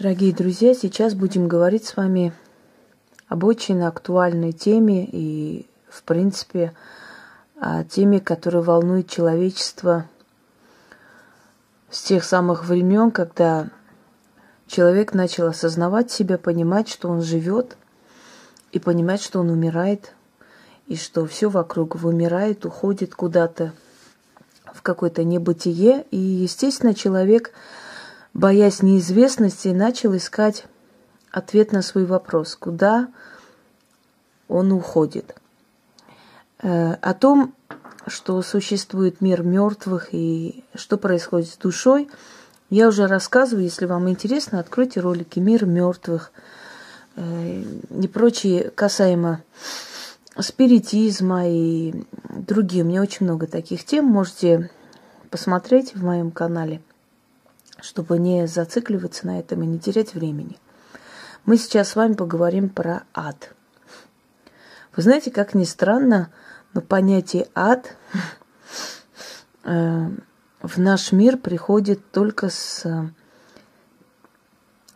Дорогие друзья, сейчас будем говорить с вами об очень актуальной теме и, в принципе, о теме, которая волнует человечество с тех самых времен, когда человек начал осознавать себя, понимать, что он живет, и понимать, что он умирает, и что все вокруг вымирает, уходит куда-то в какое-то небытие. И, естественно, человек – боясь неизвестности, начал искать ответ на свой вопрос, куда он уходит. Э, о том, что существует мир мертвых и что происходит с душой, я уже рассказываю. Если вам интересно, откройте ролики «Мир мертвых» э, и прочие касаемо спиритизма и другие. У меня очень много таких тем. Можете посмотреть в моем канале – чтобы не зацикливаться на этом и не терять времени. Мы сейчас с вами поговорим про ад. Вы знаете, как ни странно, но понятие ад э, в наш мир приходит только с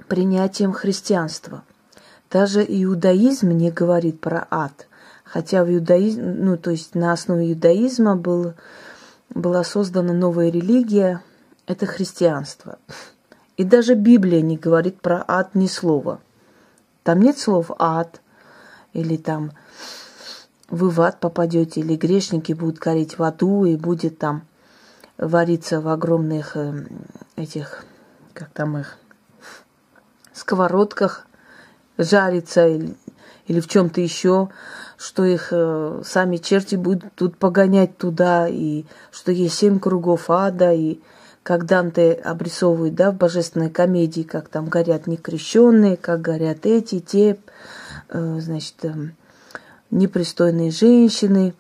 принятием христианства. Даже иудаизм не говорит про ад. Хотя в иудаизме, ну, то есть на основе иудаизма был, была создана новая религия, это христианство. И даже Библия не говорит про ад ни слова. Там нет слов ад, или там вы в ад попадете, или грешники будут гореть в аду, и будет там вариться в огромных э, этих, как там их, сковородках, жариться или, или в чем-то еще, что их э, сами черти будут тут погонять туда, и что есть семь кругов ада, и как Данте обрисовывает, да, в божественной комедии, как там горят некрещенные, как горят эти, те, э, значит, э, непристойные женщины.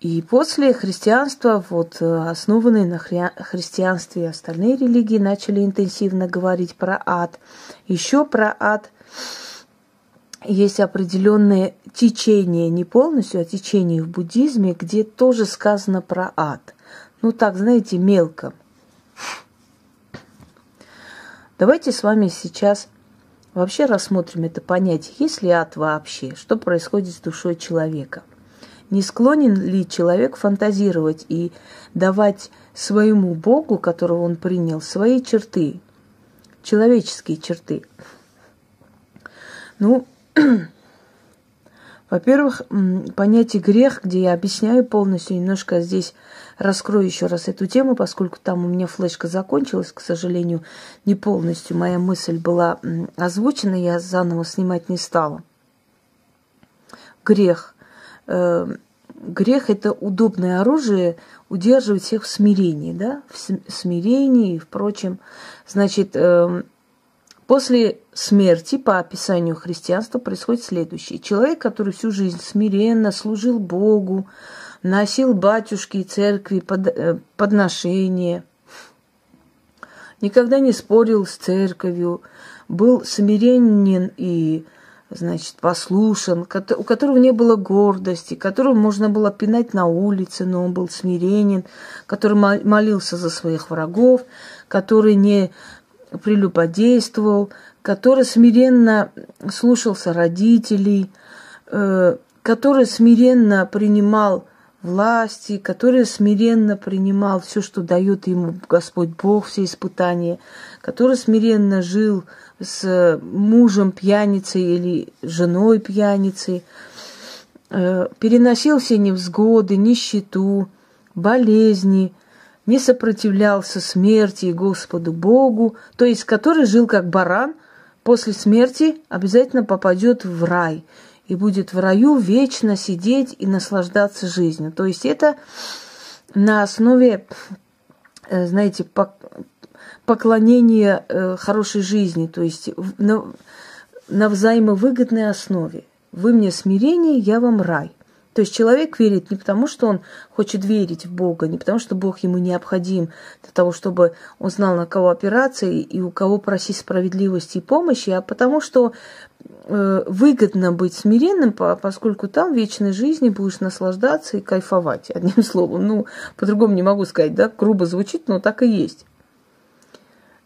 И после христианства, вот э, основанные на хри- христианстве остальные религии, начали интенсивно говорить про ад. Еще про ад есть определенное течение, не полностью, а течение в буддизме, где тоже сказано про ад. Ну так, знаете, мелко – Давайте с вами сейчас вообще рассмотрим это понятие. Есть ли ад вообще? Что происходит с душой человека? Не склонен ли человек фантазировать и давать своему Богу, которого он принял, свои черты, человеческие черты? Ну, во-первых, понятие грех, где я объясняю полностью, немножко здесь раскрою еще раз эту тему, поскольку там у меня флешка закончилась, к сожалению, не полностью. Моя мысль была озвучена, я заново снимать не стала. Грех. Э, грех – это удобное оружие удерживать всех в смирении, да, в смирении и впрочем. Значит, эм, После смерти, по описанию христианства, происходит следующее. Человек, который всю жизнь смиренно служил Богу, носил батюшки и церкви под, э, подношения, никогда не спорил с церковью, был смиренен и, значит, послушен, у которого не было гордости, которого можно было пинать на улице, но он был смиренен, который молился за своих врагов, который не прелюбодействовал, который смиренно слушался родителей, э, который смиренно принимал власти, который смиренно принимал все, что дает ему Господь Бог, все испытания, который смиренно жил с мужем пьяницей или женой пьяницей, э, переносил все невзгоды, нищету, болезни – не сопротивлялся смерти и Господу Богу, то есть который жил как баран, после смерти обязательно попадет в рай и будет в раю вечно сидеть и наслаждаться жизнью. То есть это на основе, э, знаете, поклонения э, хорошей жизни, то есть на, на взаимовыгодной основе. Вы мне смирение, я вам рай. То есть человек верит не потому, что он хочет верить в Бога, не потому, что Бог ему необходим для того, чтобы он знал, на кого опираться и у кого просить справедливости и помощи, а потому что э, выгодно быть смиренным, поскольку там в вечной жизни будешь наслаждаться и кайфовать, одним словом. Ну, по-другому не могу сказать, да, грубо звучит, но так и есть.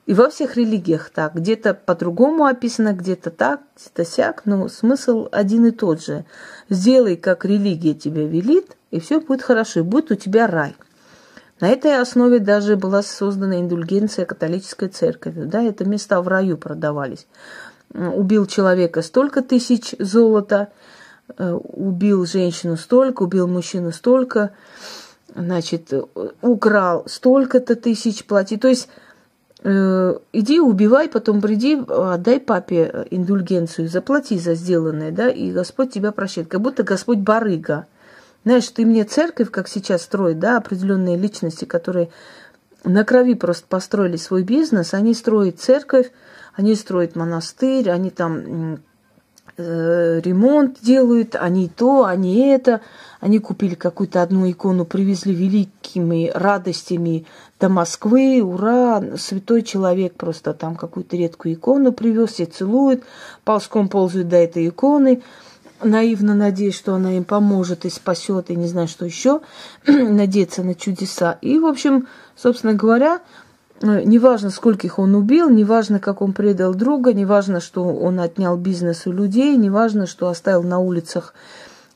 И во всех религиях так. Где-то по-другому описано, где-то так, где-то сяк, но смысл один и тот же. Сделай, как религия тебе велит, и все будет хорошо, и будет у тебя рай. На этой основе даже была создана индульгенция католической церковью. Да, это места в раю продавались. Убил человека столько тысяч золота, э, убил женщину столько, убил мужчину столько, значит, украл столько-то тысяч плати. То есть э, иди убивай, потом приди, отдай папе индульгенцию, заплати за сделанное, да, и Господь тебя прощает. Как будто Господь барыга. Знаешь, ты мне церковь, как сейчас строит, да, определенные личности, которые на крови просто построили свой бизнес, они строят церковь, они строят монастырь, они там э, ремонт делают, они то, они это. Они купили какую-то одну икону, привезли великими радостями до Москвы. Ура! Святой человек просто там какую-то редкую икону привез, все целуют, ползком ползают до этой иконы наивно надеясь, что она им поможет и спасет, и не знаю, что еще, надеяться на чудеса. И, в общем, собственно говоря, неважно, скольких он убил, неважно, как он предал друга, неважно, что он отнял бизнес у людей, неважно, что оставил на улицах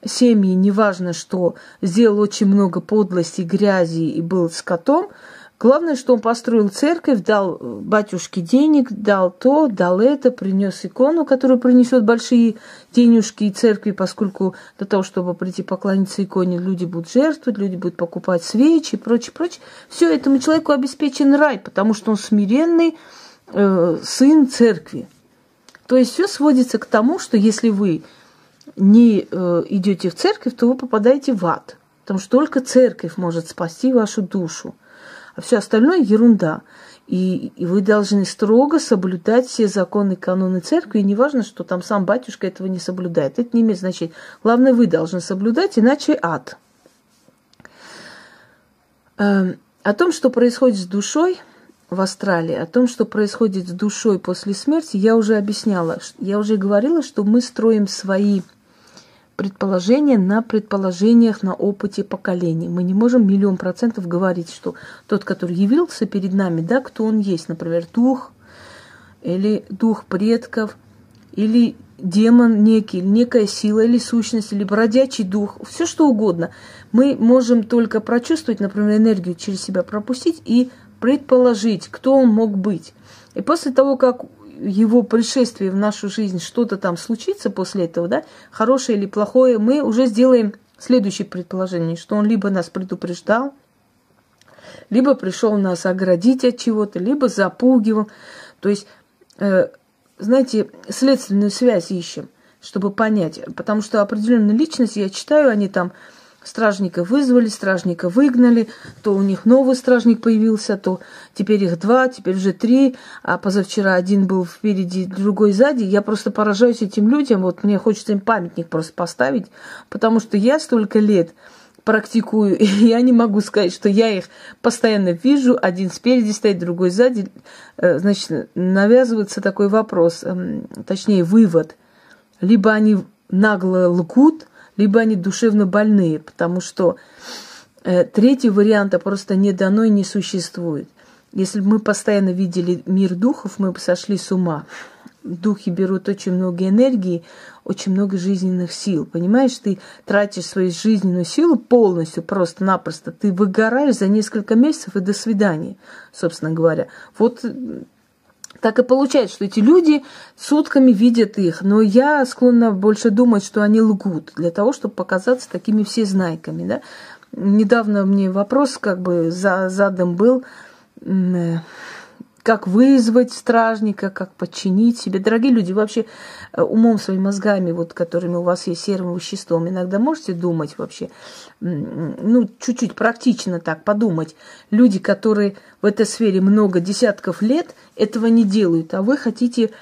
семьи, неважно, что сделал очень много подлости, грязи и был скотом – Главное, что он построил церковь, дал батюшке денег, дал то, дал это, принес икону, которая принесет большие денежки и церкви, поскольку для того, чтобы прийти поклониться иконе, люди будут жертвовать, люди будут покупать свечи и прочее, прочее. Все этому человеку обеспечен рай, потому что он смиренный э, сын церкви. То есть все сводится к тому, что если вы не э, идете в церковь, то вы попадаете в ад. Потому что только церковь может спасти вашу душу а все остальное ерунда. И, и вы должны строго соблюдать все законы, каноны церкви, и не важно, что там сам батюшка этого не соблюдает. Это не имеет значения. Главное, вы должны соблюдать, иначе ад. Эм, о том, что происходит с душой в Австралии, о том, что происходит с душой после смерти, я уже объясняла. Я уже говорила, что мы строим свои предположения на предположениях, на опыте поколений. Мы не можем миллион процентов говорить, что тот, который явился перед нами, да, кто он есть, например, дух или дух предков, или демон некий, некая сила, или сущность, или бродячий дух, все что угодно. Мы можем только прочувствовать, например, энергию через себя пропустить и предположить, кто он мог быть. И после того, как его пришествие в нашу жизнь что-то там случится после этого, да, хорошее или плохое, мы уже сделаем следующее предположение, что он либо нас предупреждал, либо пришел нас оградить от чего-то, либо запугивал. То есть, э, знаете, следственную связь ищем, чтобы понять. Потому что определенная личность, я читаю, они там Стражника вызвали, стражника выгнали, то у них новый стражник появился, то теперь их два, теперь уже три, а позавчера один был впереди, другой сзади. Я просто поражаюсь этим людям, вот мне хочется им памятник просто поставить, потому что я столько лет практикую, и я не могу сказать, что я их постоянно вижу, один спереди стоит, другой сзади. Э, значит, навязывается такой вопрос, эм, точнее вывод. Либо они нагло лгут, либо они душевно больные, потому что э, третий варианта просто не дано и не существует. Если бы мы постоянно видели мир духов, мы бы сошли с ума. Духи берут очень много энергии, очень много жизненных сил. Понимаешь, ты тратишь свою жизненную силу полностью, просто-напросто. Ты выгораешь за несколько месяцев и до свидания, собственно говоря. Вот так и получается, что эти люди сутками видят их, но я склонна больше думать, что они лгут для того, чтобы показаться такими всезнайками, да. Недавно мне вопрос как бы задан был, э, как вызвать стражника, как подчинить себе. Дорогие люди, вообще э, умом своими мозгами, вот которыми у вас есть серым веществом, иногда можете думать вообще, ну, чуть-чуть практично так подумать. Люди, которые в этой сфере много десятков лет, этого не делают, а вы хотите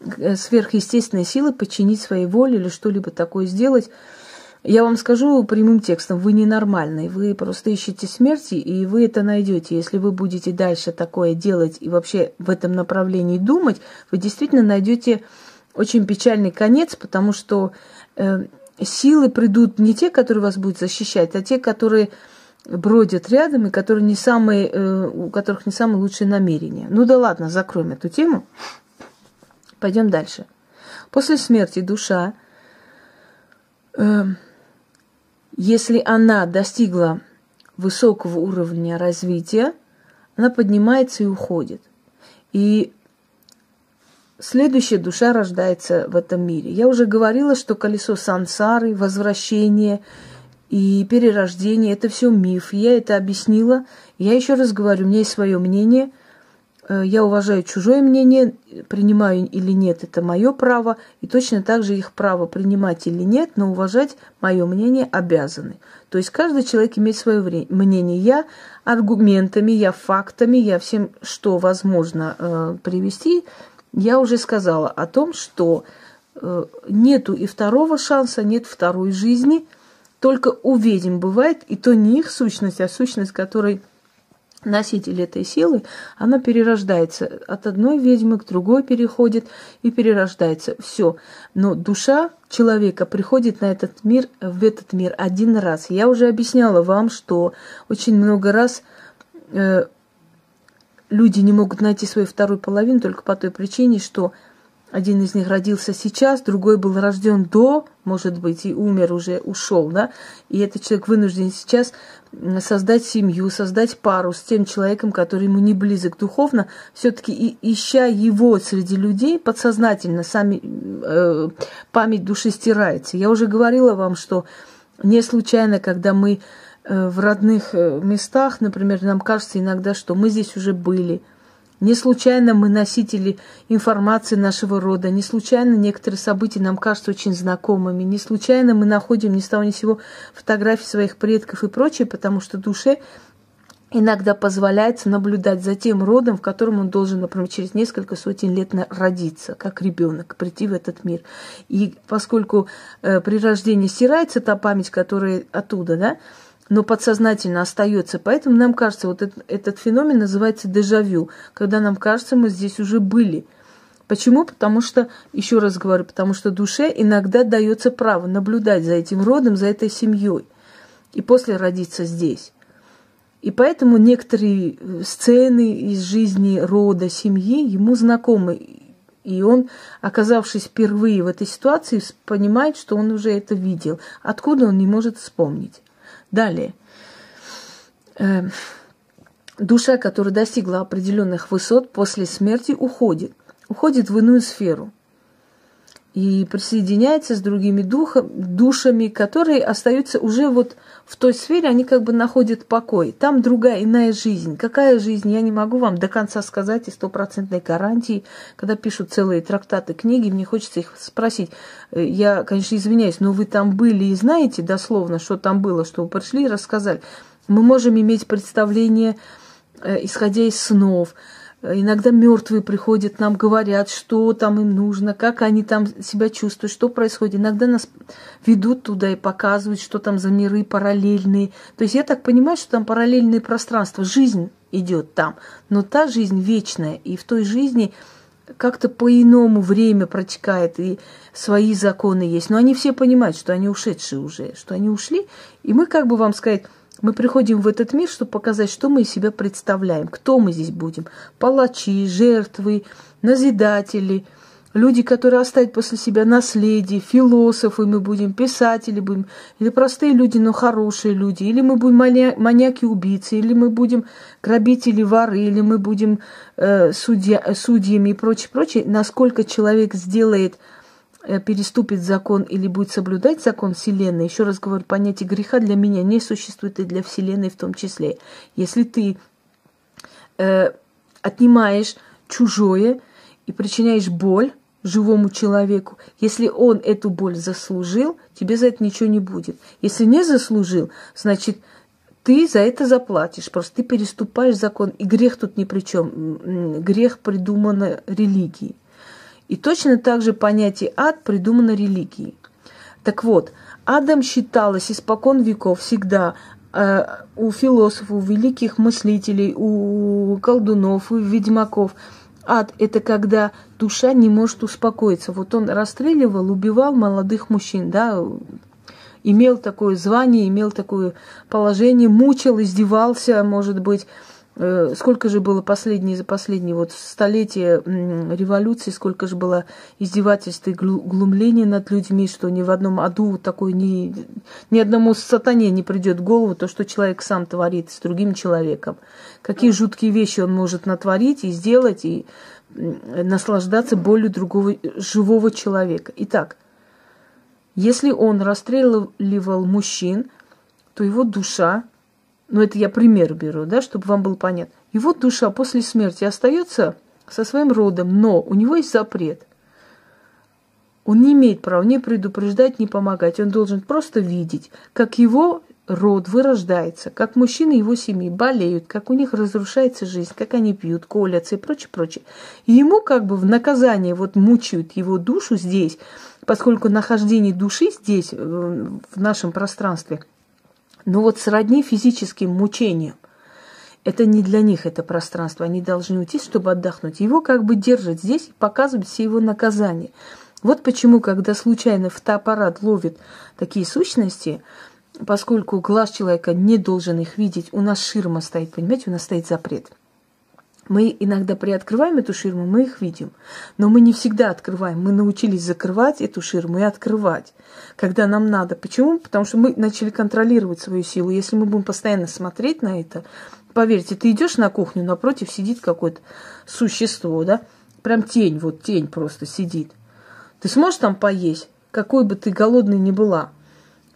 э, сверхъестественной силы подчинить своей воле или что-либо такое сделать – я вам скажу прямым текстом, вы ненормальный, вы просто ищете смерти, и вы это найдете. Если вы будете дальше такое делать и вообще в этом направлении думать, вы действительно найдете очень печальный конец, потому что э, силы придут не те, которые вас будут защищать, а те, которые бродят рядом и которые не самые, э, у которых не самые лучшие намерения. Ну да ладно, закроем эту тему. Пойдем дальше. После смерти душа, э, если она достигла высокого уровня развития, она поднимается и уходит. И следующая душа рождается в этом мире. Я уже говорила, что колесо сансары, возвращение и перерождение – это все миф. Я это объяснила. Я еще раз говорю, у меня есть свое мнение – я уважаю чужое мнение, принимаю или нет, это мое право, и точно так же их право принимать или нет, но уважать мое мнение обязаны. То есть каждый человек имеет свое мнение. Я аргументами, я фактами, я всем, что возможно э, привести, я уже сказала о том, что э, нету и второго шанса, нет второй жизни, только у ведьм бывает, и то не их сущность, а сущность, которой носитель этой силы, она перерождается. От одной ведьмы к другой переходит и перерождается. Все. Но душа человека приходит на этот мир, в этот мир один раз. Я уже объясняла вам, что очень много раз э, люди не могут найти свою вторую половину только по той причине, что один из них родился сейчас, другой был рожден до, может быть, и умер уже, ушел, да, и этот человек вынужден сейчас создать семью, создать пару с тем человеком, который ему не близок духовно, все-таки и, ища его среди людей, подсознательно сами э, память души стирается. Я уже говорила вам, что не случайно, когда мы э, в родных э, местах, например, нам кажется иногда, что мы здесь уже были – не случайно мы носители информации нашего рода, не случайно некоторые события нам кажутся очень знакомыми, не случайно мы находим ни с того ни с сего фотографии своих предков и прочее, потому что душе иногда позволяется наблюдать за тем родом, в котором он должен, например, через несколько сотен лет родиться, как ребенок, прийти в этот мир. И поскольку э, при рождении стирается та память, которая оттуда, да, но подсознательно остается. Поэтому нам кажется, вот этот, этот феномен называется дежавю, когда нам кажется, мы здесь уже были. Почему? Потому что, еще раз говорю, потому что душе иногда дается право наблюдать за этим родом, за этой семьей, и после родиться здесь. И поэтому некоторые э, сцены из жизни рода, семьи ему знакомы. И он, оказавшись впервые в этой ситуации, понимает, что он уже это видел. Откуда он не может вспомнить. Далее. Э, душа, которая достигла определенных высот, после смерти уходит. Уходит в иную сферу. И присоединяется с другими духом, душами, которые остаются уже вот в той сфере, они как бы находят покой. Там другая, иная жизнь. Какая жизнь, я не могу вам до конца сказать и стопроцентной гарантии. Когда пишут целые трактаты, книги, мне хочется их спросить. Э, я, конечно, извиняюсь, но вы там были и знаете дословно, что там было, что вы пришли и рассказали. Мы можем иметь представление, э, исходя из снов, Иногда мертвые приходят, нам говорят, что там им нужно, как они там себя чувствуют, что происходит. Иногда нас ведут туда и показывают, что там за миры параллельные. То есть я так понимаю, что там параллельные пространства, жизнь идет там. Но та жизнь вечная, и в той жизни как-то по-иному время протекает, и свои законы есть. Но они все понимают, что они ушедшие уже, что они ушли. И мы, как бы вам сказать, мы приходим в этот мир, чтобы показать, что мы из себя представляем, кто мы здесь будем. Палачи, жертвы, назидатели, люди, которые оставят после себя наследие, философы мы будем, писатели будем, или простые люди, но хорошие люди, или мы будем маньяки-убийцы, или мы будем грабители, воры, или мы будем э, судья, судьями и прочее, прочее. Насколько человек сделает Э, переступит закон или будет соблюдать закон Вселенной, еще раз говорю, понятие греха для меня не существует и для Вселенной в том числе. Если ты э, отнимаешь чужое и причиняешь боль живому человеку, если он эту боль заслужил, тебе за это ничего не будет. Если не заслужил, значит, ты за это заплатишь. Просто ты переступаешь закон. И грех тут ни при чем. Грех придуман религией. И точно так же понятие ад придумано религией. Так вот, адом считалось испокон веков всегда э, у философов, у великих мыслителей, у колдунов, у ведьмаков. Ад – это когда душа не может успокоиться. Вот он расстреливал, убивал молодых мужчин, да, имел такое звание, имел такое положение, мучил, издевался, может быть, сколько же было последние за последние вот столетия революции, сколько же было издевательств и глумлений над людьми, что ни в одном аду такой ни, ни одному сатане не придет в голову то, что человек сам творит с другим человеком. Какие жуткие вещи он может натворить и сделать, и наслаждаться болью другого живого человека. Итак, если он расстреливал мужчин, то его душа ну это я пример беру, да, чтобы вам было понятно. Его душа после смерти остается со своим родом, но у него есть запрет. Он не имеет права ни предупреждать, ни помогать. Он должен просто видеть, как его род вырождается, как мужчины его семьи болеют, как у них разрушается жизнь, как они пьют, колятся и прочее, прочее. И ему как бы в наказание вот мучают его душу здесь, поскольку нахождение души здесь, э, в нашем пространстве – но вот сродни физическим мучениям. Это не для них это пространство. Они должны уйти, чтобы отдохнуть. Его как бы держат здесь и показывают все его наказания. Вот почему, когда случайно фотоаппарат ловит такие сущности, поскольку глаз человека не должен их видеть, у нас ширма стоит, понимаете, у нас стоит запрет. Мы иногда приоткрываем эту ширму, мы их видим. Но мы не всегда открываем. Мы научились закрывать эту ширму и открывать, когда нам надо. Почему? Потому что мы начали контролировать свою силу. Если мы будем постоянно смотреть на это, поверьте, ты идешь на кухню, напротив сидит какое-то существо, да? Прям тень, вот тень просто сидит. Ты сможешь там поесть, какой бы ты голодной ни была?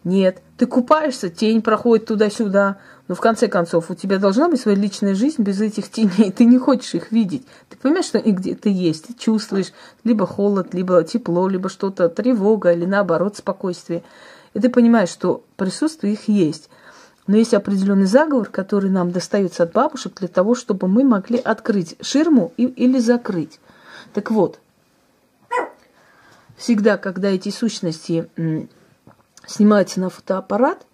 Нет. Ты купаешься, тень проходит туда-сюда. Но в конце концов, у тебя должна быть своя личная жизнь без этих теней. Ты не хочешь их видеть. Ты понимаешь, что они где-то есть. Ты чувствуешь либо холод, либо тепло, либо что-то, тревога или наоборот спокойствие. И ты понимаешь, что присутствие их есть. Но есть определенный заговор, который нам достается от бабушек для того, чтобы мы могли открыть ширму и, или закрыть. Так вот, всегда, когда эти сущности снимаются на фотоаппарат,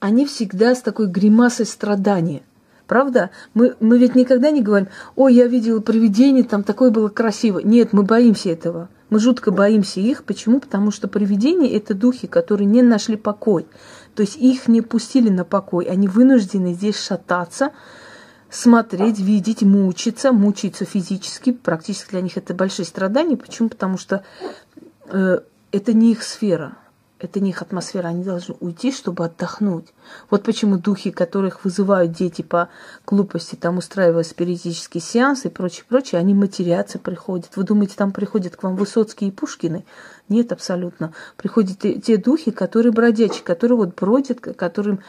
они всегда с такой гримасой страдания. Правда? Мы, мы ведь никогда не говорим, ой, я видела привидение, там такое было красиво. Нет, мы боимся этого. Мы жутко боимся их. Почему? Потому что привидения – это духи, которые не нашли покой. То есть их не пустили на покой. Они вынуждены здесь шататься, смотреть, видеть, мучиться, мучиться физически. Практически для них это большие страдания. Почему? Потому что э, это не их сфера это не их атмосфера, они должны уйти, чтобы отдохнуть. Вот почему духи, которых вызывают дети по глупости, там устраивая спиритические сеансы и прочее, прочее, они матерятся, приходят. Вы думаете, там приходят к вам Высоцкие и Пушкины? Нет, абсолютно. Приходят те, духи, которые бродячие, которые вот бродят, которым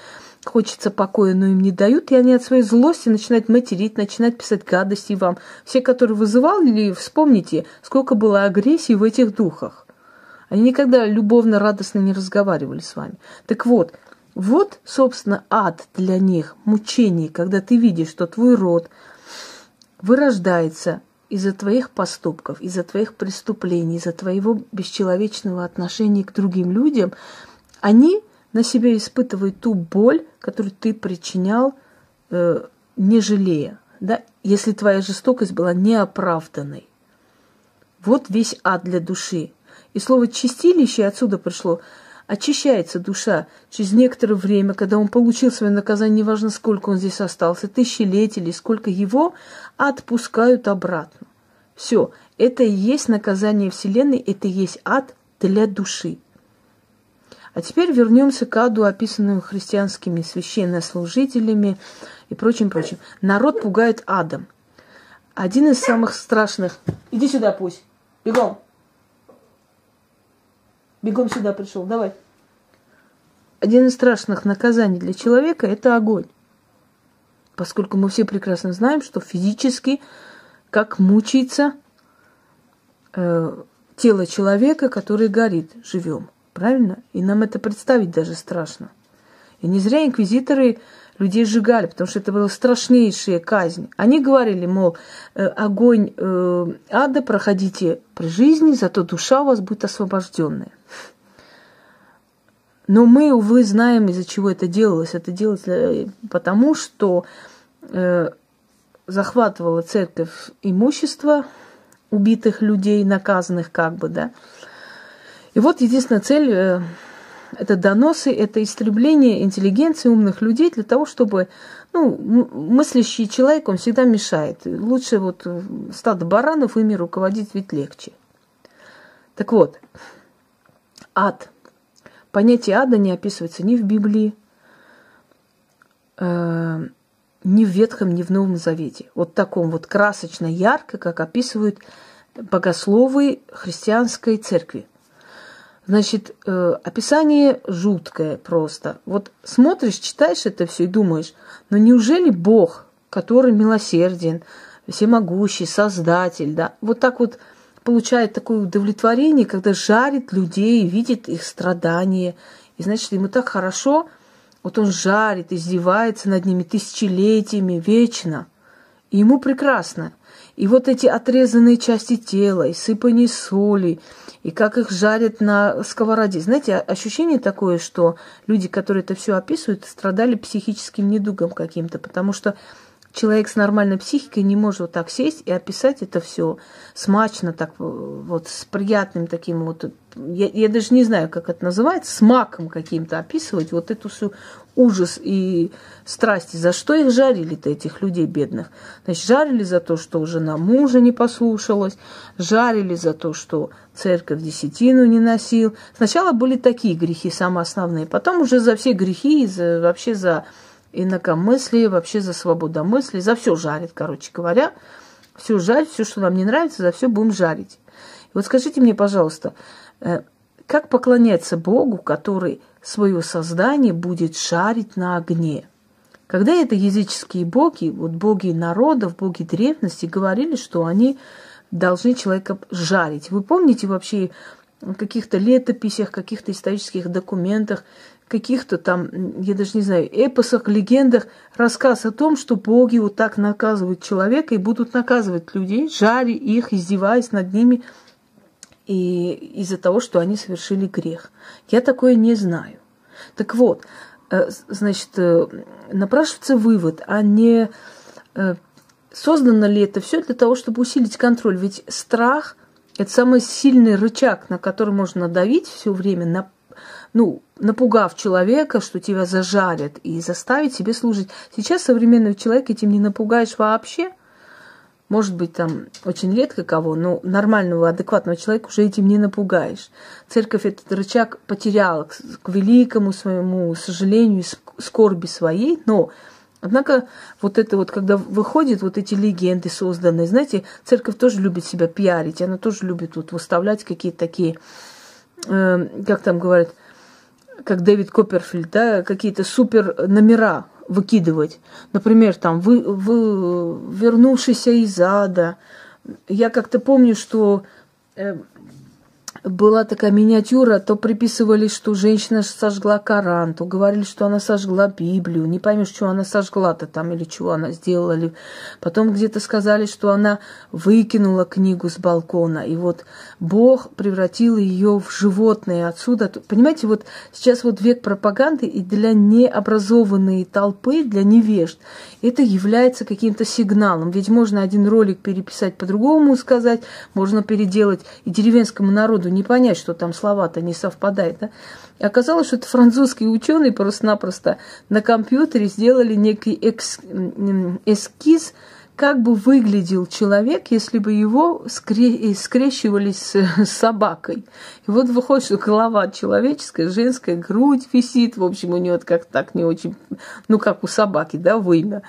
хочется покоя, но им не дают, и они от своей злости начинают материть, начинают писать гадости вам. Все, которые вызывали, вспомните, сколько было агрессии в этих духах. Они никогда любовно, радостно не разговаривали с вами. Так вот, вот, собственно, ад для них, мучение, когда ты видишь, что твой род вырождается из-за твоих поступков, из-за твоих преступлений, из-за твоего бесчеловечного отношения к другим людям, они на себя испытывают ту боль, которую ты причинял, э, не жалея, да, если твоя жестокость была неоправданной. Вот весь ад для души. И слово «чистилище» отсюда пришло. Очищается душа через некоторое время, когда он получил свое наказание, неважно, сколько он здесь остался, тысячелетий или сколько его, отпускают обратно. Все, это и есть наказание Вселенной, это и есть ад для души. А теперь вернемся к аду, описанному христианскими священнослужителями и прочим, прочим. Народ пугает адом. Один из самых страшных... Иди сюда, пусть. Бегом. Бегом сюда пришел, давай. Один из страшных наказаний для человека – это огонь. Поскольку мы все прекрасно знаем, что физически, как мучается э, тело человека, который горит живем. Правильно? И нам это представить даже страшно. И не зря инквизиторы людей сжигали, потому что это была страшнейшая казнь. Они говорили, мол, э, огонь э, ада проходите при жизни, зато душа у вас будет освобожденная. Но мы, увы, знаем, из-за чего это делалось. Это делалось э, потому, что захватывала церковь имущество убитых людей, наказанных как бы, да. И вот единственная цель это доносы, это истребление интеллигенции умных людей для того, чтобы ну, мыслящий человек, он всегда мешает. Лучше вот э, стадо баранов ими руководить ведь легче. Так вот, ад. Понятие ада не описывается ни в Библии, э, ни в Ветхом, ни в Новом Завете. Вот таком вот красочно, ярко, как описывают богословы христианской церкви. Значит, э, описание жуткое просто. Вот смотришь, читаешь это все и думаешь, но неужели Бог, который милосерден, всемогущий, создатель, да, вот так вот получает такое удовлетворение, когда жарит людей, видит их страдания, и значит, ему так хорошо, вот он жарит, издевается над ними тысячелетиями, вечно, и ему прекрасно – и вот эти отрезанные части тела, и сыпание соли, и как их жарят на сковороде. Знаете, ощущение такое, что люди, которые это все описывают, страдали психическим недугом каким-то, потому что человек с нормальной психикой не может вот так сесть и описать это все смачно, так вот с приятным таким вот, я, я даже не знаю, как это называется, с маком каким-то описывать вот эту всю ужас и страсти. За что их жарили-то, этих людей бедных? Значит, жарили за то, что жена мужа не послушалась, жарили за то, что церковь десятину не носил. Сначала были такие грехи, самые основные, потом уже за все грехи, и за, вообще за инакомыслие, вообще за свободомыслие, за все жарит, короче говоря. Все жарить, все, что нам не нравится, за все будем жарить. И вот скажите мне, пожалуйста, э, как поклоняться Богу, который свое создание будет шарить на огне? Когда это языческие боги, вот боги народов, боги древности, говорили, что они должны человека жарить. Вы помните вообще в каких-то летописях, каких-то исторических документах, каких-то там, я даже не знаю, эпосах, легендах рассказ о том, что боги вот так наказывают человека и будут наказывать людей, жаря их, издеваясь над ними и из-за того, что они совершили грех. Я такое не знаю. Так вот, э, значит, э, напрашивается вывод, а не э, создано ли это все для того, чтобы усилить контроль? Ведь страх – это самый сильный рычаг, на который можно давить все время, на ну, напугав человека, что тебя зажарят, и заставить себе служить. Сейчас современного человека этим не напугаешь вообще. Может быть, там очень редко кого, но нормального, адекватного человека уже этим не напугаешь. Церковь этот рычаг потеряла к, к великому своему сожалению, скорби своей, но Однако вот это вот, когда выходят вот эти легенды созданные, знаете, церковь тоже любит себя пиарить, она тоже любит вот выставлять какие-то такие, э, как там говорят, как Дэвид Копперфильд, да, какие-то супер номера выкидывать. Например, там, вы, вы вернувшийся из ада. Я как-то помню, что э, была такая миниатюра, то приписывали, что женщина сожгла Коран, то говорили, что она сожгла Библию. Не поймешь, что она сожгла-то там или чего она сделала. Потом где-то сказали, что она выкинула книгу с балкона. И вот Бог превратил ее в животное отсюда. Понимаете, вот сейчас вот век пропаганды и для необразованной толпы, для невежд, это является каким-то сигналом. Ведь можно один ролик переписать по-другому сказать, можно переделать и деревенскому народу не понять, что там слова-то не совпадают. Да? И оказалось, что это французские ученые просто-напросто на компьютере сделали некий экс, эскиз, как бы выглядел человек, если бы его скре- скрещивались с, с собакой. И вот выходит, что голова человеческая, женская, грудь висит, в общем, у нее как так не очень, ну, как у собаки, да, вымя.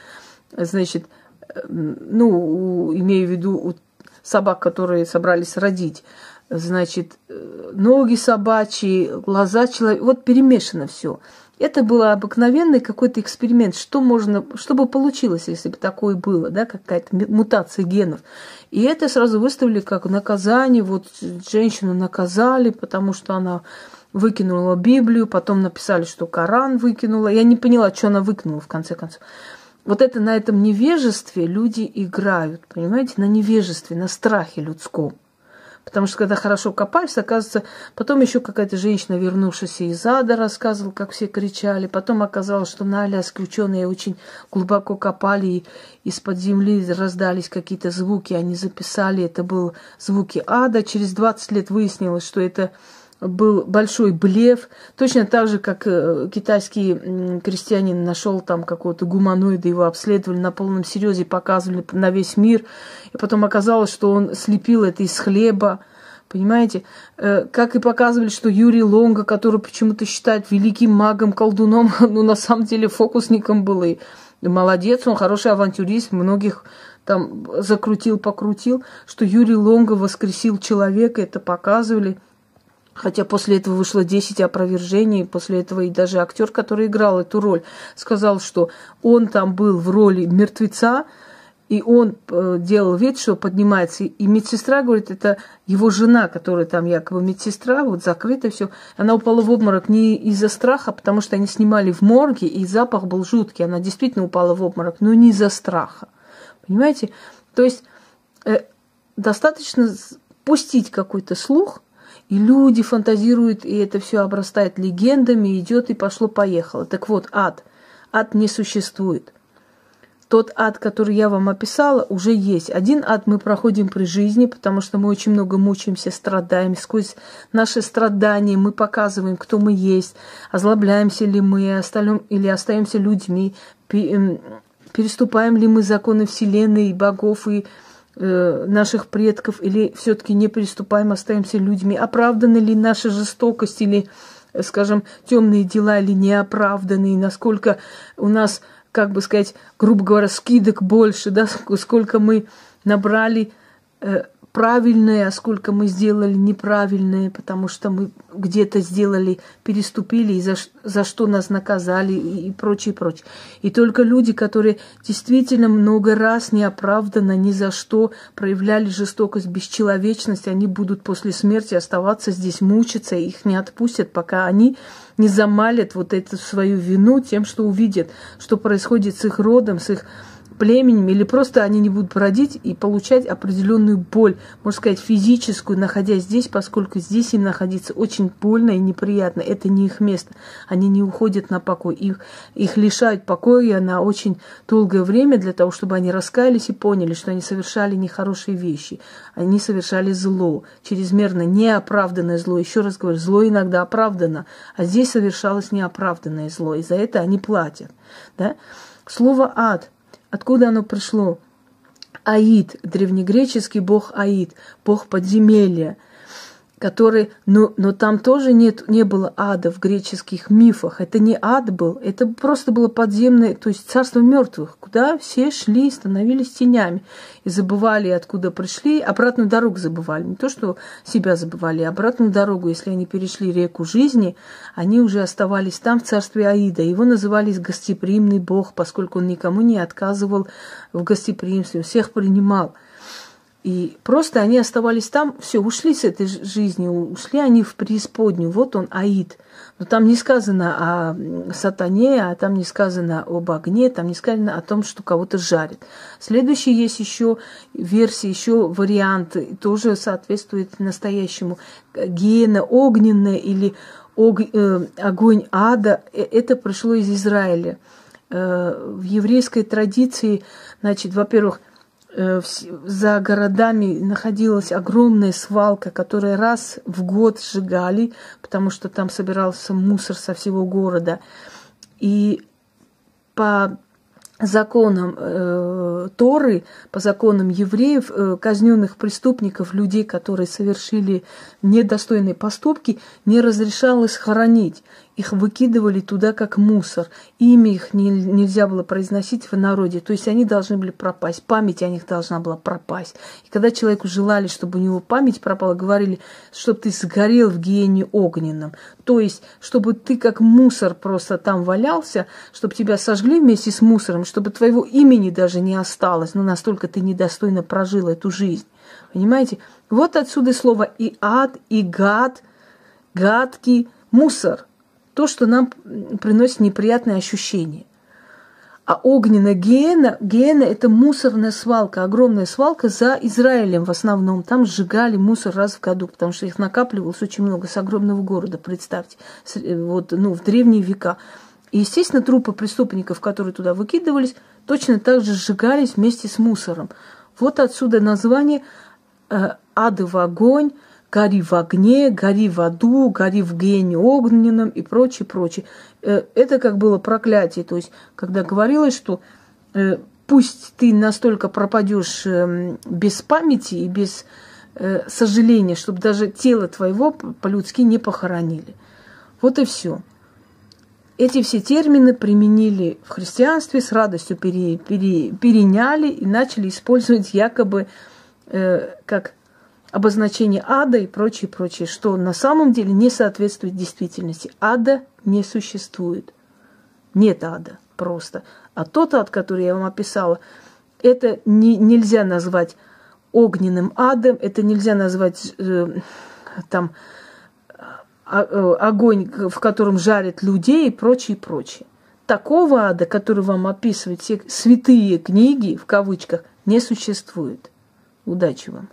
Значит, ну, имею в виду у собак, которые собрались родить значит, э, ноги собачьи, глаза человека, вот перемешано все. Это был обыкновенный какой-то эксперимент, что можно, что бы получилось, если бы такое было, да, какая-то мутация генов. И это сразу выставили как наказание, вот женщину наказали, потому что она выкинула Библию, потом написали, что Коран выкинула. Я не поняла, что она выкинула в конце концов. Вот это на этом невежестве люди играют, понимаете, на невежестве, на страхе людском. Потому что когда хорошо копаешься, оказывается, потом еще какая-то женщина, вернувшаяся из ада, рассказывала, как все кричали. Потом оказалось, что на Аляске ученые очень глубоко копали, и из-под земли раздались какие-то звуки. Они записали, это были звуки ада. Через 20 лет выяснилось, что это был большой блеф, точно так же, как э, китайский крестьянин нашел там какого-то гуманоида, его обследовали на полном серьезе, показывали на весь мир, и потом оказалось, что он слепил это из хлеба, понимаете? Э, как и показывали, что Юрий Лонга, который почему-то считает великим магом, колдуном, ну, на самом деле фокусником был. И молодец, он хороший авантюрист, многих там закрутил, покрутил, что Юрий Лонга воскресил человека, это показывали – Хотя после этого вышло 10 опровержений, после этого и даже актер, который играл эту роль, сказал, что он там был в роли мертвеца, и он э, делал вид, что поднимается. И медсестра говорит, это его жена, которая там якобы медсестра, вот закрыто все. Она упала в обморок не из-за страха, потому что они снимали в морге, и запах был жуткий. Она действительно упала в обморок, но не из-за страха. Понимаете? То есть э, достаточно пустить какой-то слух, и люди фантазируют, и это все обрастает легендами, идет и пошло-поехало. Так вот, ад. Ад не существует. Тот ад, который я вам описала, уже есть. Один ад мы проходим при жизни, потому что мы очень много мучаемся, страдаем. Сквозь наши страдания мы показываем, кто мы есть, озлобляемся ли мы остальным, или остаемся людьми, переступаем ли мы законы Вселенной, богов и Э, наших предков, или все-таки не приступаем, остаемся людьми? Оправданы ли наша жестокость или, скажем, темные дела или не оправданы? Насколько у нас, как бы сказать, грубо говоря, скидок больше, да, сколько мы набрали э, правильное, а сколько мы сделали неправильное, потому что мы где-то сделали, переступили, и за, за что нас наказали, и, и прочее, прочее. И только люди, которые действительно много раз неоправданно, ни за что проявляли жестокость, бесчеловечность, они будут после смерти оставаться здесь, мучиться, их не отпустят, пока они не замалят вот эту свою вину тем, что увидят, что происходит с их родом, с их племенем, или просто они не будут бродить и получать определенную боль, можно сказать, физическую, находясь здесь, поскольку здесь им находиться очень больно и неприятно. Это не их место. Они не уходят на покой. Их, их лишают покоя на очень долгое время для того, чтобы они раскаялись и поняли, что они совершали нехорошие вещи. Они совершали зло, чрезмерно неоправданное зло. Еще раз говорю, зло иногда оправдано, а здесь совершалось неоправданное зло. И за это они платят. Да? Слово «ад» Откуда оно пришло? Аид, древнегреческий бог Аид, бог подземелья который, но, но там тоже нет, не было ада в греческих мифах. Это не ад был, это просто было подземное, то есть царство мертвых, куда все шли, становились тенями и забывали, откуда пришли, обратную дорогу забывали. Не то, что себя забывали, а обратную дорогу, если они перешли реку жизни, они уже оставались там, в царстве Аида. Его называли гостеприимный бог, поскольку он никому не отказывал в гостеприимстве, всех принимал – и просто они оставались там, все, ушли с этой жизни, ушли они в преисподнюю. Вот он, Аид. Но там не сказано о сатане, а там не сказано об огне, там не сказано о том, что кого-то жарит. Следующий есть еще версия, еще вариант, тоже соответствует настоящему. Гена огненная или э, огонь ада, э, это пришло из Израиля. Э, в еврейской традиции, значит, во-первых, за городами находилась огромная свалка, которую раз в год сжигали, потому что там собирался мусор со всего города. И по законам э, Торы, по законам евреев, э, казненных преступников, людей, которые совершили недостойные поступки, не разрешалось хоронить их выкидывали туда как мусор. Имя их не, нельзя было произносить в народе. То есть они должны были пропасть. Память о них должна была пропасть. И когда человеку желали, чтобы у него память пропала, говорили, чтобы ты сгорел в гиене огненном. То есть, чтобы ты как мусор просто там валялся, чтобы тебя сожгли вместе с мусором, чтобы твоего имени даже не осталось. Ну, настолько ты недостойно прожил эту жизнь. Понимаете? Вот отсюда слово и ад, и гад, гадкий, мусор – то, что нам приносит неприятные ощущения. А огненная гиена, гиена – это мусорная свалка, огромная свалка за Израилем в основном. Там сжигали мусор раз в году, потому что их накапливалось очень много с огромного города, представьте, вот, ну, в древние века. И, естественно, трупы преступников, которые туда выкидывались, точно так же сжигались вместе с мусором. Вот отсюда название э, «Ады в огонь», гори в огне, гори в аду, гори в гене огненном и прочее, прочее. Э, это как было проклятие. То есть, когда говорилось, что э, пусть ты настолько пропадешь эм, без памяти и без э, сожаления, чтобы даже тело твоего по-людски не похоронили. Вот и все. Эти все термины применили в христианстве, с радостью пере, пере, переняли и начали использовать якобы э, как обозначение ада и прочее, прочее, что на самом деле не соответствует действительности. Ада не существует. Нет ада просто. А тот ад, который я вам описала, это не, нельзя назвать огненным адом, это нельзя назвать э, там а, э, огонь, в котором жарят людей и прочее, прочее. Такого ада, который вам описывают все святые книги, в кавычках, не существует. Удачи вам!